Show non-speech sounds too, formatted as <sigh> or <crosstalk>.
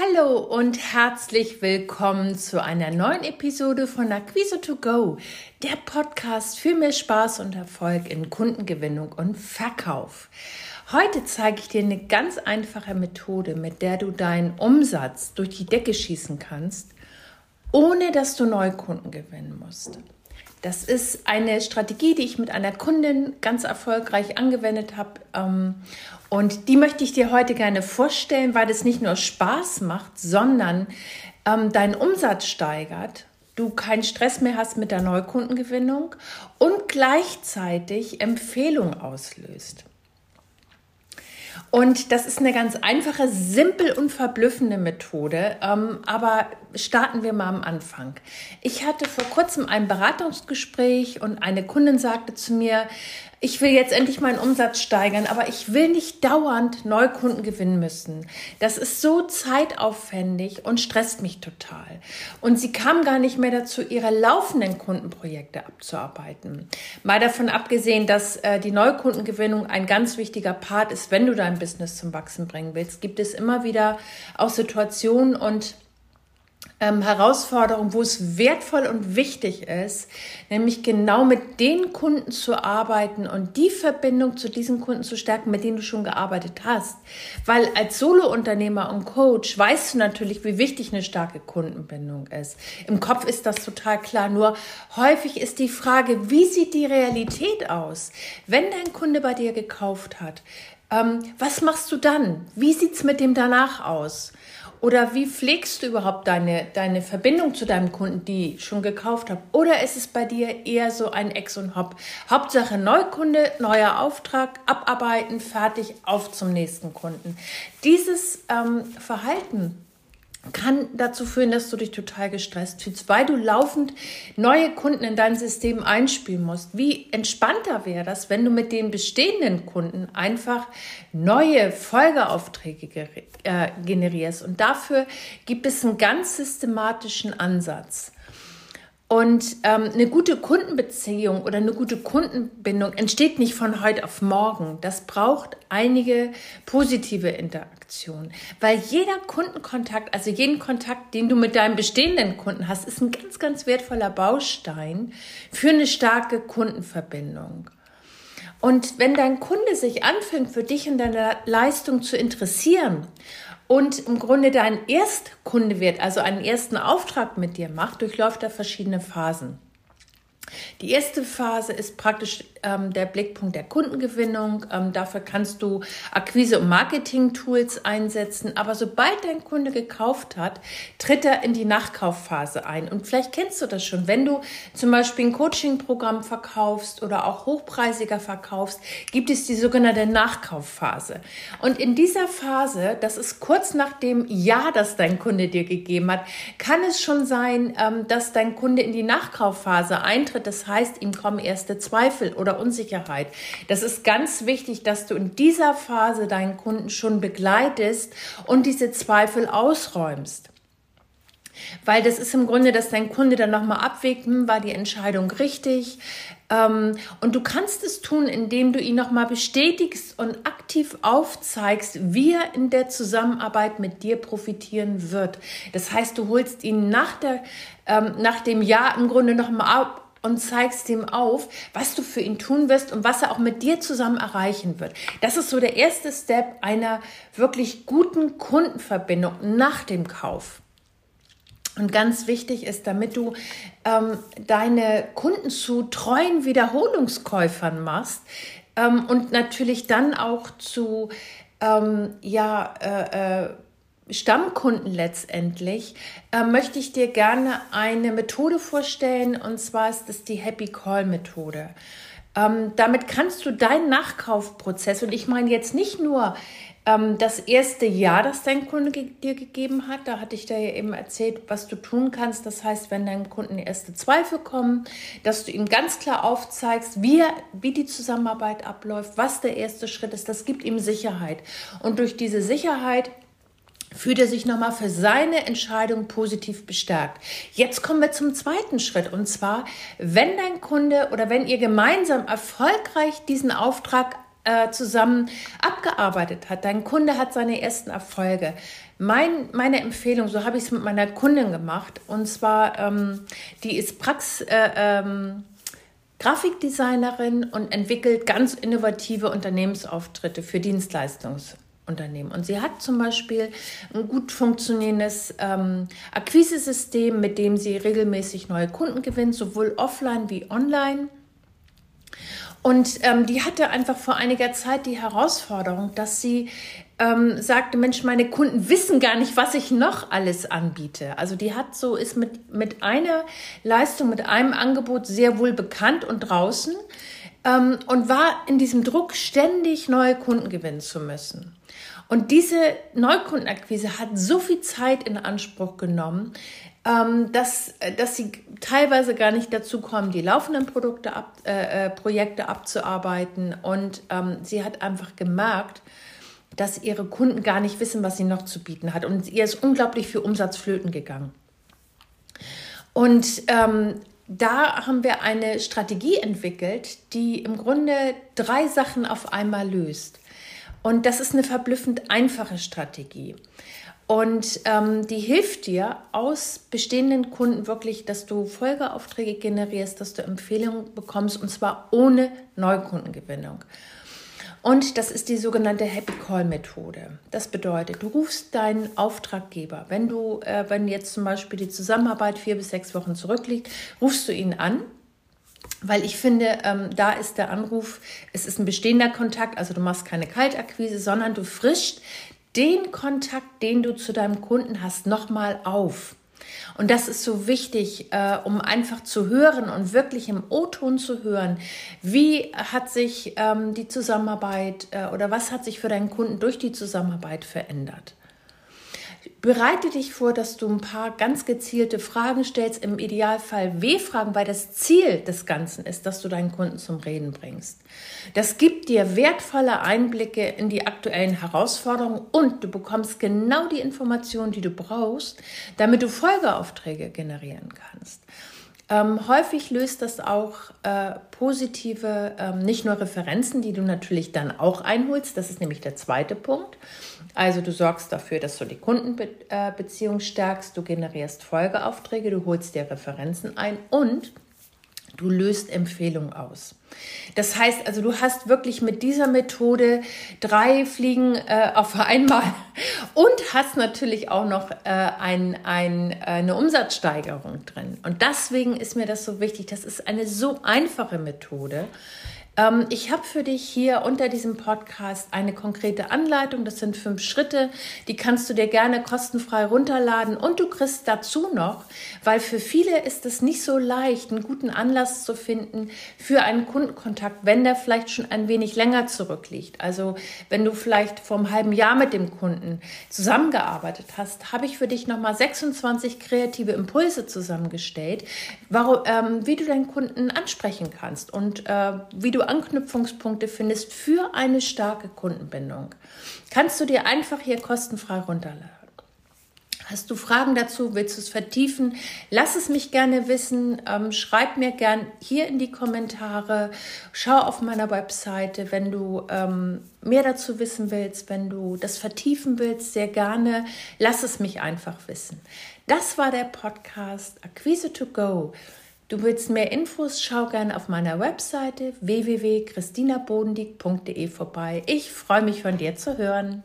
Hallo und herzlich willkommen zu einer neuen Episode von Acquise to Go, der Podcast für mehr Spaß und Erfolg in Kundengewinnung und Verkauf. Heute zeige ich dir eine ganz einfache Methode, mit der du deinen Umsatz durch die Decke schießen kannst, ohne dass du Neukunden gewinnen musst. Das ist eine Strategie, die ich mit einer Kundin ganz erfolgreich angewendet habe. Ähm, und die möchte ich dir heute gerne vorstellen, weil es nicht nur Spaß macht, sondern ähm, deinen Umsatz steigert, du keinen Stress mehr hast mit der Neukundengewinnung und gleichzeitig Empfehlungen auslöst. Und das ist eine ganz einfache, simpel und verblüffende Methode. Ähm, aber starten wir mal am Anfang. Ich hatte vor kurzem ein Beratungsgespräch und eine Kundin sagte zu mir, ich will jetzt endlich meinen Umsatz steigern, aber ich will nicht dauernd Neukunden gewinnen müssen. Das ist so zeitaufwendig und stresst mich total. Und sie kam gar nicht mehr dazu, ihre laufenden Kundenprojekte abzuarbeiten. Mal davon abgesehen, dass äh, die Neukundengewinnung ein ganz wichtiger Part ist, wenn du dein Business zum Wachsen bringen willst, gibt es immer wieder auch Situationen und ähm, Herausforderung, wo es wertvoll und wichtig ist, nämlich genau mit den Kunden zu arbeiten und die Verbindung zu diesen Kunden zu stärken, mit denen du schon gearbeitet hast. Weil als Solo-Unternehmer und Coach weißt du natürlich, wie wichtig eine starke Kundenbindung ist. Im Kopf ist das total klar. Nur häufig ist die Frage, wie sieht die Realität aus? Wenn dein Kunde bei dir gekauft hat, ähm, was machst du dann? Wie sieht's mit dem danach aus? Oder wie pflegst du überhaupt deine, deine Verbindung zu deinem Kunden, die schon gekauft hat? Oder ist es bei dir eher so ein Ex und Hop? Hauptsache Neukunde, neuer Auftrag, abarbeiten, fertig, auf zum nächsten Kunden. Dieses ähm, Verhalten kann dazu führen, dass du dich total gestresst fühlst, weil du laufend neue Kunden in dein System einspielen musst. Wie entspannter wäre das, wenn du mit den bestehenden Kunden einfach neue Folgeaufträge äh, generierst? Und dafür gibt es einen ganz systematischen Ansatz. Und ähm, eine gute Kundenbeziehung oder eine gute Kundenbindung entsteht nicht von heute auf morgen. Das braucht einige positive Interaktionen, weil jeder Kundenkontakt, also jeden Kontakt, den du mit deinem bestehenden Kunden hast, ist ein ganz, ganz wertvoller Baustein für eine starke Kundenverbindung. Und wenn dein Kunde sich anfängt, für dich und deine Leistung zu interessieren und im Grunde dein Erstkunde wird, also einen ersten Auftrag mit dir macht, durchläuft er verschiedene Phasen. Die erste Phase ist praktisch ähm, der Blickpunkt der Kundengewinnung. Ähm, dafür kannst du Akquise- und Marketing-Tools einsetzen. Aber sobald dein Kunde gekauft hat, tritt er in die Nachkaufphase ein. Und vielleicht kennst du das schon. Wenn du zum Beispiel ein Coaching-Programm verkaufst oder auch hochpreisiger verkaufst, gibt es die sogenannte Nachkaufphase. Und in dieser Phase, das ist kurz nach dem Ja, das dein Kunde dir gegeben hat, kann es schon sein, ähm, dass dein Kunde in die Nachkaufphase eintritt. Das heißt, ihm kommen erste Zweifel oder Unsicherheit. Das ist ganz wichtig, dass du in dieser Phase deinen Kunden schon begleitest und diese Zweifel ausräumst. Weil das ist im Grunde, dass dein Kunde dann nochmal abwägt, hm, war die Entscheidung richtig? Ähm, und du kannst es tun, indem du ihn nochmal bestätigst und aktiv aufzeigst, wie er in der Zusammenarbeit mit dir profitieren wird. Das heißt, du holst ihn nach, der, ähm, nach dem Jahr im Grunde nochmal ab und zeigst ihm auf, was du für ihn tun wirst und was er auch mit dir zusammen erreichen wird. Das ist so der erste Step einer wirklich guten Kundenverbindung nach dem Kauf. Und ganz wichtig ist, damit du ähm, deine Kunden zu treuen Wiederholungskäufern machst ähm, und natürlich dann auch zu ähm, ja, äh, äh, Stammkunden letztendlich, äh, möchte ich dir gerne eine Methode vorstellen und zwar ist es die Happy Call Methode. Ähm, damit kannst du deinen Nachkaufprozess, und ich meine jetzt nicht nur ähm, das erste Jahr, das dein Kunde ge dir gegeben hat, da hatte ich dir ja eben erzählt, was du tun kannst. Das heißt, wenn deinem Kunden erste Zweifel kommen, dass du ihm ganz klar aufzeigst, wie, wie die Zusammenarbeit abläuft, was der erste Schritt ist, das gibt ihm Sicherheit. Und durch diese Sicherheit fühlt er sich nochmal für seine Entscheidung positiv bestärkt. Jetzt kommen wir zum zweiten Schritt und zwar, wenn dein Kunde oder wenn ihr gemeinsam erfolgreich diesen Auftrag äh, zusammen abgearbeitet hat. Dein Kunde hat seine ersten Erfolge. Mein, meine Empfehlung, so habe ich es mit meiner Kundin gemacht, und zwar, ähm, die ist Prax, äh, ähm, Grafikdesignerin und entwickelt ganz innovative Unternehmensauftritte für Dienstleistungsunternehmen. Und sie hat zum Beispiel ein gut funktionierendes ähm, Akquisesystem, mit dem sie regelmäßig neue Kunden gewinnt, sowohl offline wie online. Und ähm, die hatte einfach vor einiger Zeit die Herausforderung, dass sie ähm, sagte, Mensch, meine Kunden wissen gar nicht, was ich noch alles anbiete. Also die hat so, ist mit, mit einer Leistung, mit einem Angebot sehr wohl bekannt und draußen ähm, und war in diesem Druck, ständig neue Kunden gewinnen zu müssen. Und diese Neukundenakquise hat so viel Zeit in Anspruch genommen, ähm, dass, dass sie teilweise gar nicht dazu kommen, die laufenden Produkte ab, äh, äh, Projekte abzuarbeiten. Und ähm, sie hat einfach gemerkt, dass ihre Kunden gar nicht wissen, was sie noch zu bieten hat. Und ihr ist unglaublich viel Umsatz flöten gegangen. Und ähm, da haben wir eine Strategie entwickelt, die im Grunde drei Sachen auf einmal löst. Und das ist eine verblüffend einfache Strategie. Und ähm, die hilft dir aus bestehenden Kunden wirklich, dass du Folgeaufträge generierst, dass du Empfehlungen bekommst und zwar ohne Neukundengewinnung. Und das ist die sogenannte Happy Call Methode. Das bedeutet, du rufst deinen Auftraggeber, wenn du, äh, wenn jetzt zum Beispiel die Zusammenarbeit vier bis sechs Wochen zurückliegt, rufst du ihn an. Weil ich finde, ähm, da ist der Anruf, es ist ein bestehender Kontakt, also du machst keine Kaltakquise, sondern du frischst den Kontakt, den du zu deinem Kunden hast, nochmal auf. Und das ist so wichtig, äh, um einfach zu hören und wirklich im O-Ton zu hören, wie hat sich ähm, die Zusammenarbeit äh, oder was hat sich für deinen Kunden durch die Zusammenarbeit verändert. Bereite dich vor, dass du ein paar ganz gezielte Fragen stellst, im Idealfall W-Fragen, weil das Ziel des Ganzen ist, dass du deinen Kunden zum Reden bringst. Das gibt dir wertvolle Einblicke in die aktuellen Herausforderungen und du bekommst genau die Informationen, die du brauchst, damit du Folgeaufträge generieren kannst. Ähm, häufig löst das auch äh, positive, ähm, nicht nur Referenzen, die du natürlich dann auch einholst, das ist nämlich der zweite Punkt. Also du sorgst dafür, dass du die Kundenbeziehung stärkst, du generierst Folgeaufträge, du holst dir Referenzen ein und Du löst Empfehlungen aus. Das heißt also, du hast wirklich mit dieser Methode drei Fliegen äh, auf <laughs> einmal und hast natürlich auch noch äh, ein, ein, äh, eine Umsatzsteigerung drin. Und deswegen ist mir das so wichtig. Das ist eine so einfache Methode. Ähm, ich habe für dich hier unter diesem Podcast eine konkrete Anleitung. Das sind fünf Schritte. Die kannst du dir gerne kostenfrei runterladen. Und du kriegst dazu noch, weil für viele ist es nicht so leicht, einen guten Anlass zu finden für einen Kundenkontakt, wenn der vielleicht schon ein wenig länger zurückliegt. Also wenn du vielleicht vor einem halben Jahr mit dem Kunden zusammengearbeitet hast, habe ich für dich nochmal 26 kreative Impulse zusammengestellt, warum, ähm, wie du deinen Kunden ansprechen kannst und äh, wie du Anknüpfungspunkte findest für eine starke Kundenbindung. Kannst du dir einfach hier kostenfrei runterladen. Hast du Fragen dazu? Willst du es vertiefen? Lass es mich gerne wissen. Ähm, schreib mir gern hier in die Kommentare. Schau auf meiner Webseite, wenn du ähm, mehr dazu wissen willst, wenn du das vertiefen willst, sehr gerne. Lass es mich einfach wissen. Das war der Podcast Akquise to Go. Du willst mehr Infos, schau gerne auf meiner Webseite www.christinabodendieck.de vorbei. Ich freue mich von dir zu hören.